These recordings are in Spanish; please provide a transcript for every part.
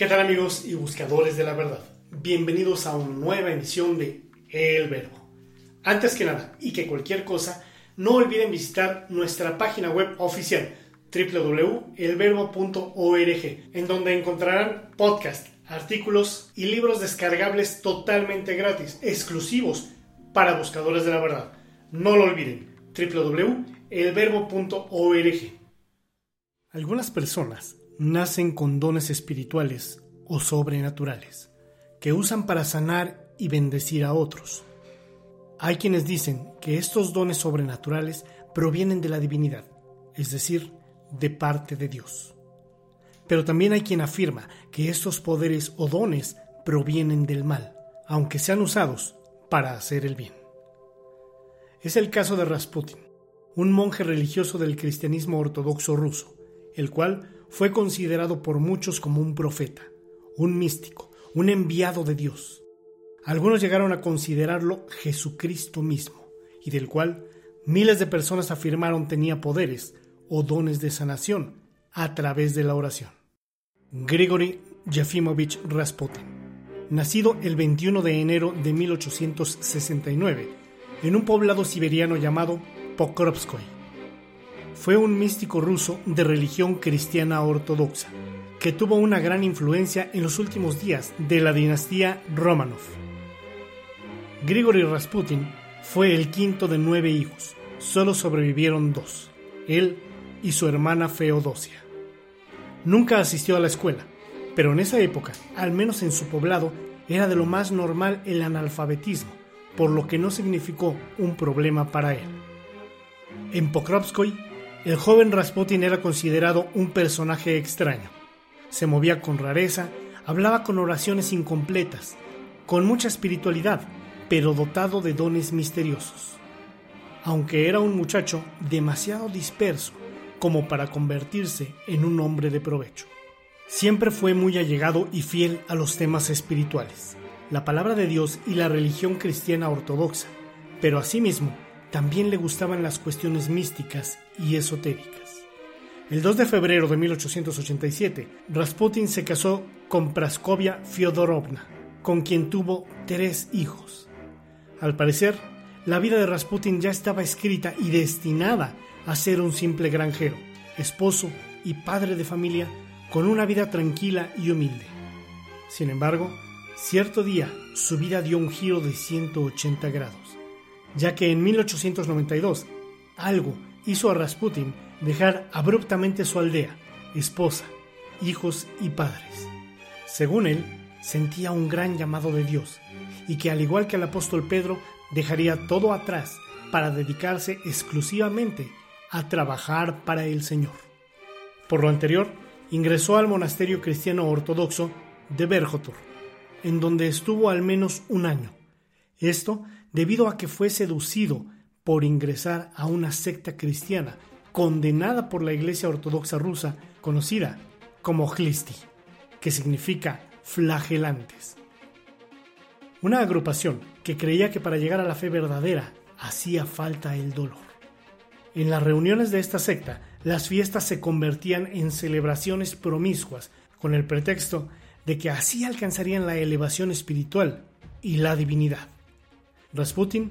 ¿Qué tal amigos y buscadores de la verdad? Bienvenidos a una nueva emisión de El Verbo. Antes que nada y que cualquier cosa, no olviden visitar nuestra página web oficial www.elverbo.org, en donde encontrarán podcasts, artículos y libros descargables totalmente gratis, exclusivos para buscadores de la verdad. No lo olviden, www.elverbo.org. Algunas personas nacen con dones espirituales o sobrenaturales que usan para sanar y bendecir a otros. Hay quienes dicen que estos dones sobrenaturales provienen de la divinidad, es decir, de parte de Dios. Pero también hay quien afirma que estos poderes o dones provienen del mal, aunque sean usados para hacer el bien. Es el caso de Rasputin, un monje religioso del cristianismo ortodoxo ruso, el cual fue considerado por muchos como un profeta, un místico, un enviado de Dios. Algunos llegaron a considerarlo Jesucristo mismo, y del cual miles de personas afirmaron tenía poderes o dones de sanación a través de la oración. Grigory Yefimovich Rasputin, nacido el 21 de enero de 1869 en un poblado siberiano llamado Pokrovskoy fue un místico ruso de religión cristiana ortodoxa, que tuvo una gran influencia en los últimos días de la dinastía Romanov. Grigory Rasputin fue el quinto de nueve hijos, solo sobrevivieron dos, él y su hermana Feodosia. Nunca asistió a la escuela, pero en esa época, al menos en su poblado, era de lo más normal el analfabetismo, por lo que no significó un problema para él. En Pokrovskoy el joven Rasputin era considerado un personaje extraño. Se movía con rareza, hablaba con oraciones incompletas, con mucha espiritualidad, pero dotado de dones misteriosos. Aunque era un muchacho demasiado disperso como para convertirse en un hombre de provecho. Siempre fue muy allegado y fiel a los temas espirituales, la palabra de Dios y la religión cristiana ortodoxa, pero asimismo también le gustaban las cuestiones místicas y esotéricas. El 2 de febrero de 1887, Rasputin se casó con Praskovia Fyodorovna, con quien tuvo tres hijos. Al parecer, la vida de Rasputin ya estaba escrita y destinada a ser un simple granjero, esposo y padre de familia con una vida tranquila y humilde. Sin embargo, cierto día su vida dio un giro de 180 grados ya que en 1892 algo hizo a Rasputin dejar abruptamente su aldea, esposa, hijos y padres. Según él, sentía un gran llamado de Dios y que al igual que el apóstol Pedro dejaría todo atrás para dedicarse exclusivamente a trabajar para el Señor. Por lo anterior, ingresó al monasterio cristiano ortodoxo de Berjotur, en donde estuvo al menos un año. Esto debido a que fue seducido por ingresar a una secta cristiana condenada por la Iglesia Ortodoxa rusa conocida como Hlisti, que significa flagelantes. Una agrupación que creía que para llegar a la fe verdadera hacía falta el dolor. En las reuniones de esta secta, las fiestas se convertían en celebraciones promiscuas con el pretexto de que así alcanzarían la elevación espiritual y la divinidad. Rasputin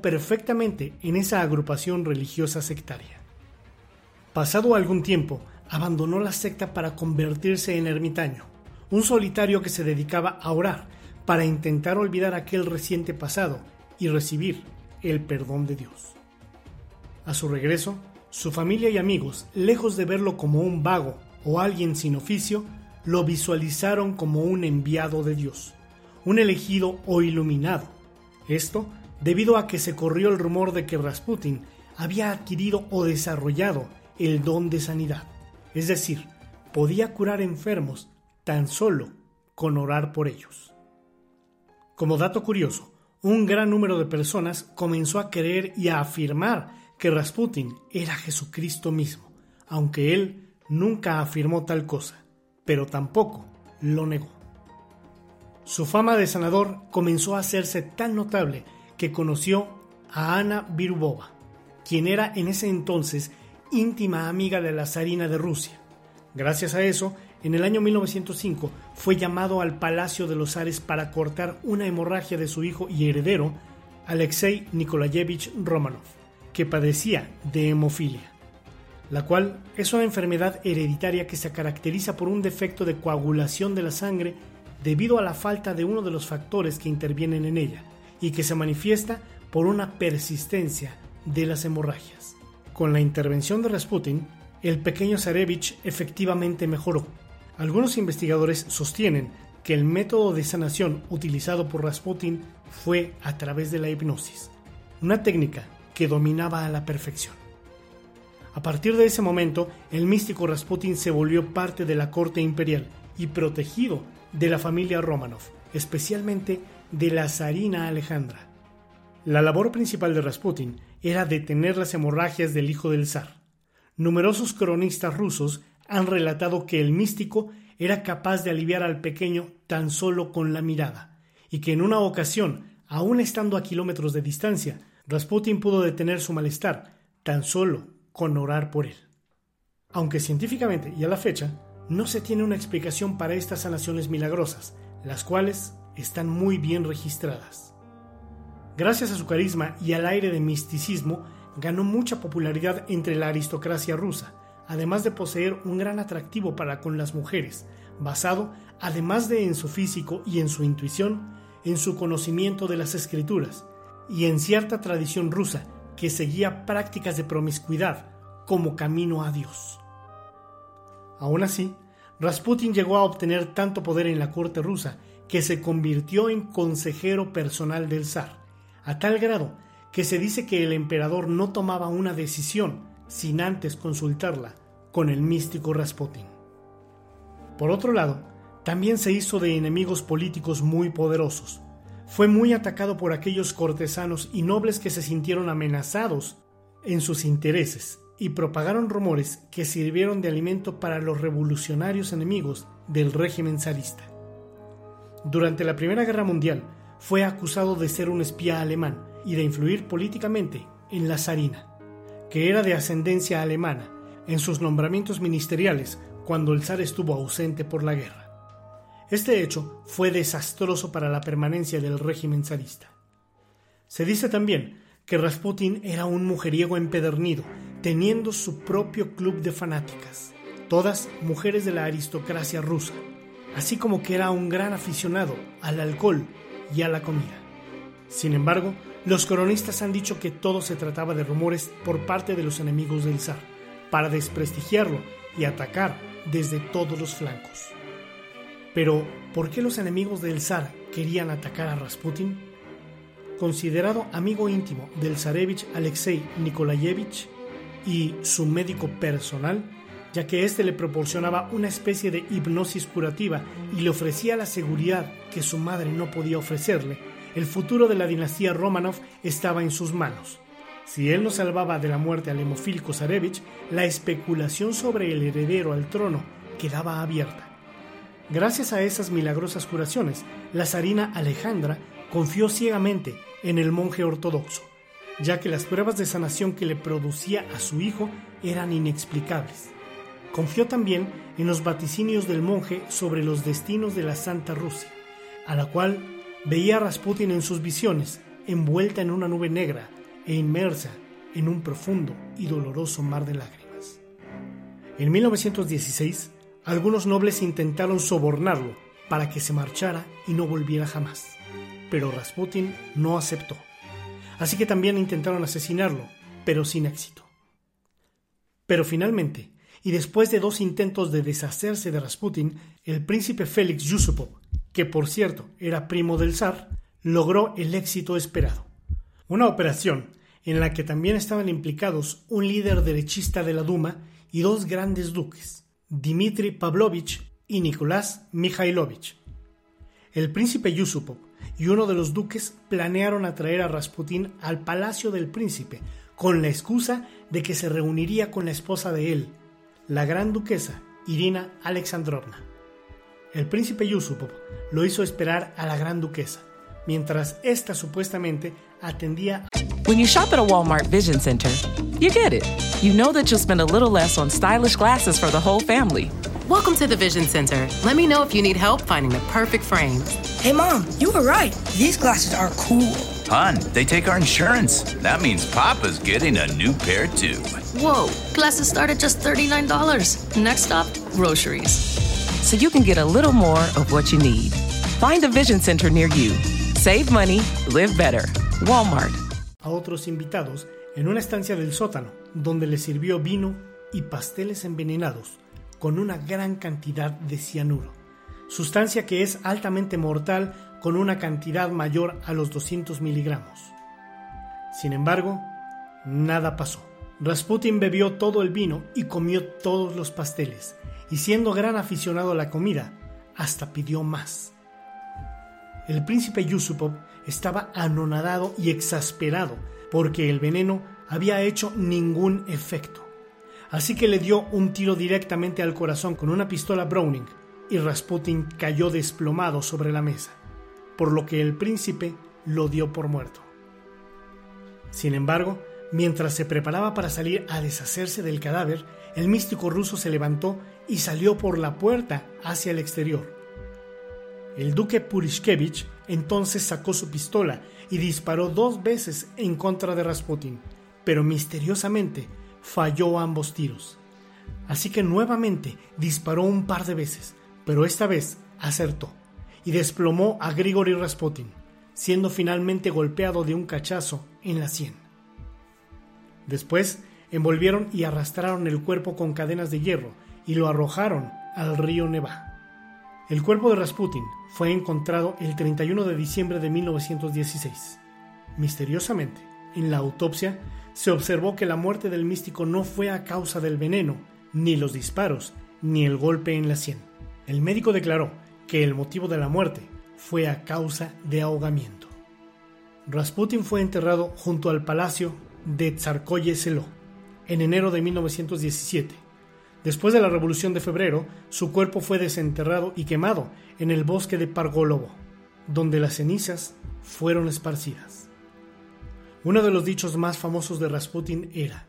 perfectamente en esa agrupación religiosa sectaria. Pasado algún tiempo, abandonó la secta para convertirse en ermitaño, un solitario que se dedicaba a orar para intentar olvidar aquel reciente pasado y recibir el perdón de Dios. A su regreso, su familia y amigos, lejos de verlo como un vago o alguien sin oficio, lo visualizaron como un enviado de Dios, un elegido o iluminado. Esto debido a que se corrió el rumor de que Rasputin había adquirido o desarrollado el don de sanidad, es decir, podía curar enfermos tan solo con orar por ellos. Como dato curioso, un gran número de personas comenzó a creer y a afirmar que Rasputin era Jesucristo mismo, aunque él nunca afirmó tal cosa, pero tampoco lo negó. Su fama de sanador comenzó a hacerse tan notable que conoció a Ana Virubova, quien era en ese entonces íntima amiga de la zarina de Rusia. Gracias a eso, en el año 1905 fue llamado al Palacio de los Ares para cortar una hemorragia de su hijo y heredero, Alexei Nikolayevich Romanov, que padecía de hemofilia, la cual es una enfermedad hereditaria que se caracteriza por un defecto de coagulación de la sangre debido a la falta de uno de los factores que intervienen en ella, y que se manifiesta por una persistencia de las hemorragias. Con la intervención de Rasputin, el pequeño Zarevich efectivamente mejoró. Algunos investigadores sostienen que el método de sanación utilizado por Rasputin fue a través de la hipnosis, una técnica que dominaba a la perfección. A partir de ese momento, el místico Rasputin se volvió parte de la corte imperial y protegido de la familia Romanov, especialmente de la zarina Alejandra. La labor principal de Rasputin era detener las hemorragias del hijo del zar. Numerosos cronistas rusos han relatado que el místico era capaz de aliviar al pequeño tan solo con la mirada, y que en una ocasión, aun estando a kilómetros de distancia, Rasputin pudo detener su malestar tan solo con orar por él. Aunque científicamente y a la fecha no se tiene una explicación para estas sanaciones milagrosas, las cuales están muy bien registradas. Gracias a su carisma y al aire de misticismo, ganó mucha popularidad entre la aristocracia rusa, además de poseer un gran atractivo para con las mujeres, basado, además de en su físico y en su intuición, en su conocimiento de las escrituras y en cierta tradición rusa que seguía prácticas de promiscuidad como camino a Dios. Aún así, Rasputin llegó a obtener tanto poder en la corte rusa que se convirtió en consejero personal del zar, a tal grado que se dice que el emperador no tomaba una decisión sin antes consultarla con el místico Rasputin. Por otro lado, también se hizo de enemigos políticos muy poderosos. Fue muy atacado por aquellos cortesanos y nobles que se sintieron amenazados en sus intereses y propagaron rumores que sirvieron de alimento para los revolucionarios enemigos del régimen zarista. Durante la Primera Guerra Mundial fue acusado de ser un espía alemán y de influir políticamente en la zarina, que era de ascendencia alemana, en sus nombramientos ministeriales cuando el zar estuvo ausente por la guerra. Este hecho fue desastroso para la permanencia del régimen zarista. Se dice también que Rasputin era un mujeriego empedernido, teniendo su propio club de fanáticas, todas mujeres de la aristocracia rusa, así como que era un gran aficionado al alcohol y a la comida. Sin embargo, los cronistas han dicho que todo se trataba de rumores por parte de los enemigos del zar, para desprestigiarlo y atacar desde todos los flancos. Pero, ¿por qué los enemigos del zar querían atacar a Rasputin? Considerado amigo íntimo del zarevich Alexei Nikolayevich y su médico personal, ya que éste le proporcionaba una especie de hipnosis curativa y le ofrecía la seguridad que su madre no podía ofrecerle, el futuro de la dinastía Romanov estaba en sus manos. Si él no salvaba de la muerte a Lemofil Kosarevich, la especulación sobre el heredero al trono quedaba abierta. Gracias a esas milagrosas curaciones, la zarina Alejandra confió ciegamente en el monje ortodoxo, ya que las pruebas de sanación que le producía a su hijo eran inexplicables. Confió también en los vaticinios del monje sobre los destinos de la Santa Rusia, a la cual veía a Rasputin en sus visiones, envuelta en una nube negra e inmersa en un profundo y doloroso mar de lágrimas. En 1916, algunos nobles intentaron sobornarlo para que se marchara y no volviera jamás, pero Rasputin no aceptó. Así que también intentaron asesinarlo, pero sin éxito. Pero finalmente, y después de dos intentos de deshacerse de Rasputin, el príncipe Félix Yusupov, que por cierto era primo del zar, logró el éxito esperado. Una operación en la que también estaban implicados un líder derechista de la Duma y dos grandes duques, Dmitri Pavlovich y Nicolás Mikhailovich. El príncipe Yusupov y uno de los duques planearon atraer a Rasputin al palacio del príncipe con la excusa de que se reuniría con la esposa de él, la gran duquesa Irina Alexandrovna. El príncipe Yusupov lo hizo esperar a la gran duquesa, mientras ésta supuestamente atendía. When you shop at a Walmart Vision Center, you get it. You know that you'll spend a little less on stylish glasses for the whole family. Welcome to the Vision Center. Let me know if you need help finding the perfect frames. Hey, Mom, you were right. These glasses are cool. Hon, they take our insurance. That means Papa's getting a new pair too. Whoa, glasses start at just $39. Next stop, groceries. So you can get a little more of what you need. Find a Vision Center near you. Save money, live better. Walmart. A otros invitados en una estancia del sótano, donde les sirvió vino y pasteles envenenados con una gran cantidad de cianuro, sustancia que es altamente mortal con una cantidad mayor a los 200 miligramos. Sin embargo, nada pasó. Rasputin bebió todo el vino y comió todos los pasteles, y siendo gran aficionado a la comida, hasta pidió más. El príncipe Yusupov estaba anonadado y exasperado porque el veneno había hecho ningún efecto. Así que le dio un tiro directamente al corazón con una pistola Browning y Rasputin cayó desplomado sobre la mesa, por lo que el príncipe lo dio por muerto. Sin embargo, mientras se preparaba para salir a deshacerse del cadáver, el místico ruso se levantó y salió por la puerta hacia el exterior. El duque Purishkevich entonces sacó su pistola y disparó dos veces en contra de Rasputin, pero misteriosamente falló ambos tiros. Así que nuevamente disparó un par de veces, pero esta vez acertó y desplomó a Grigori Rasputin, siendo finalmente golpeado de un cachazo en la sien. Después envolvieron y arrastraron el cuerpo con cadenas de hierro y lo arrojaron al río Neva. El cuerpo de Rasputin fue encontrado el 31 de diciembre de 1916. Misteriosamente, en la autopsia se observó que la muerte del místico no fue a causa del veneno, ni los disparos, ni el golpe en la sien. El médico declaró que el motivo de la muerte fue a causa de ahogamiento. Rasputin fue enterrado junto al palacio de Tsarkoye Selo en enero de 1917 Después de la Revolución de Febrero, su cuerpo fue desenterrado y quemado en el bosque de Pargolovo, donde las cenizas fueron esparcidas. Uno de los dichos más famosos de Rasputin era,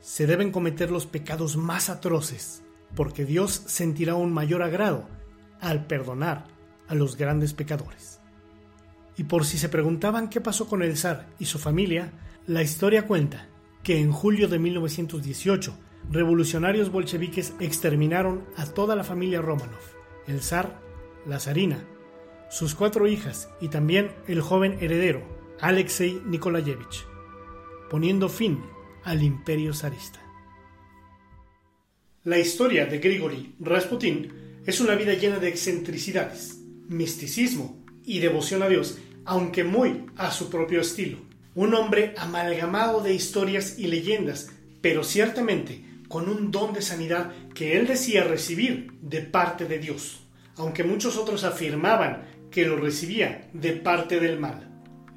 se deben cometer los pecados más atroces, porque Dios sentirá un mayor agrado al perdonar a los grandes pecadores. Y por si se preguntaban qué pasó con el zar y su familia, la historia cuenta que en julio de 1918 revolucionarios bolcheviques exterminaron a toda la familia Romanov, el zar, la zarina, sus cuatro hijas y también el joven heredero, Alexei Nikolayevich, poniendo fin al imperio zarista. La historia de Grigori Rasputin es una vida llena de excentricidades, misticismo y devoción a Dios, aunque muy a su propio estilo. Un hombre amalgamado de historias y leyendas, pero ciertamente con un don de sanidad que él decía recibir de parte de Dios. Aunque muchos otros afirmaban que lo recibía de parte del mal.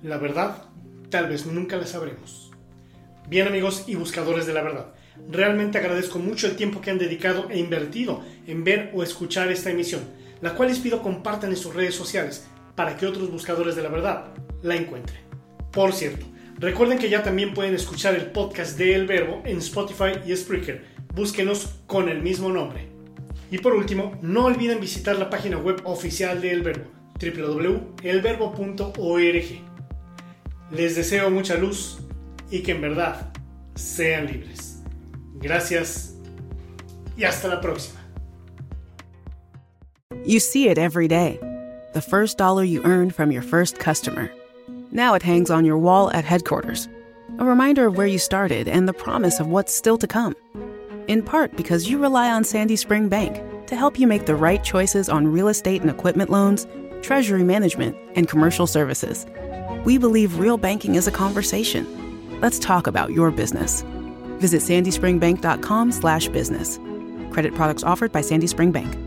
La verdad, tal vez nunca la sabremos. Bien amigos y buscadores de la verdad, realmente agradezco mucho el tiempo que han dedicado e invertido en ver o escuchar esta emisión, la cual les pido compartan en sus redes sociales para que otros buscadores de la verdad la encuentren. Por cierto, recuerden que ya también pueden escuchar el podcast de El Verbo en Spotify y Spreaker. Búsquenos con el mismo nombre. Y por último, no olviden visitar la página web oficial de El Verbo, www.elverbo.org. Les deseo mucha luz y que en verdad sean libres. Gracias y hasta la próxima. You see it every day. The first dollar you earned from your first customer. Now it hangs on your wall at headquarters. A reminder of where you started and the promise of what's still to come. In part because you rely on Sandy Spring Bank to help you make the right choices on real estate and equipment loans, treasury management, and commercial services. We believe real banking is a conversation. Let's talk about your business. Visit sandyspringbank.com slash business. Credit products offered by Sandy Spring Bank.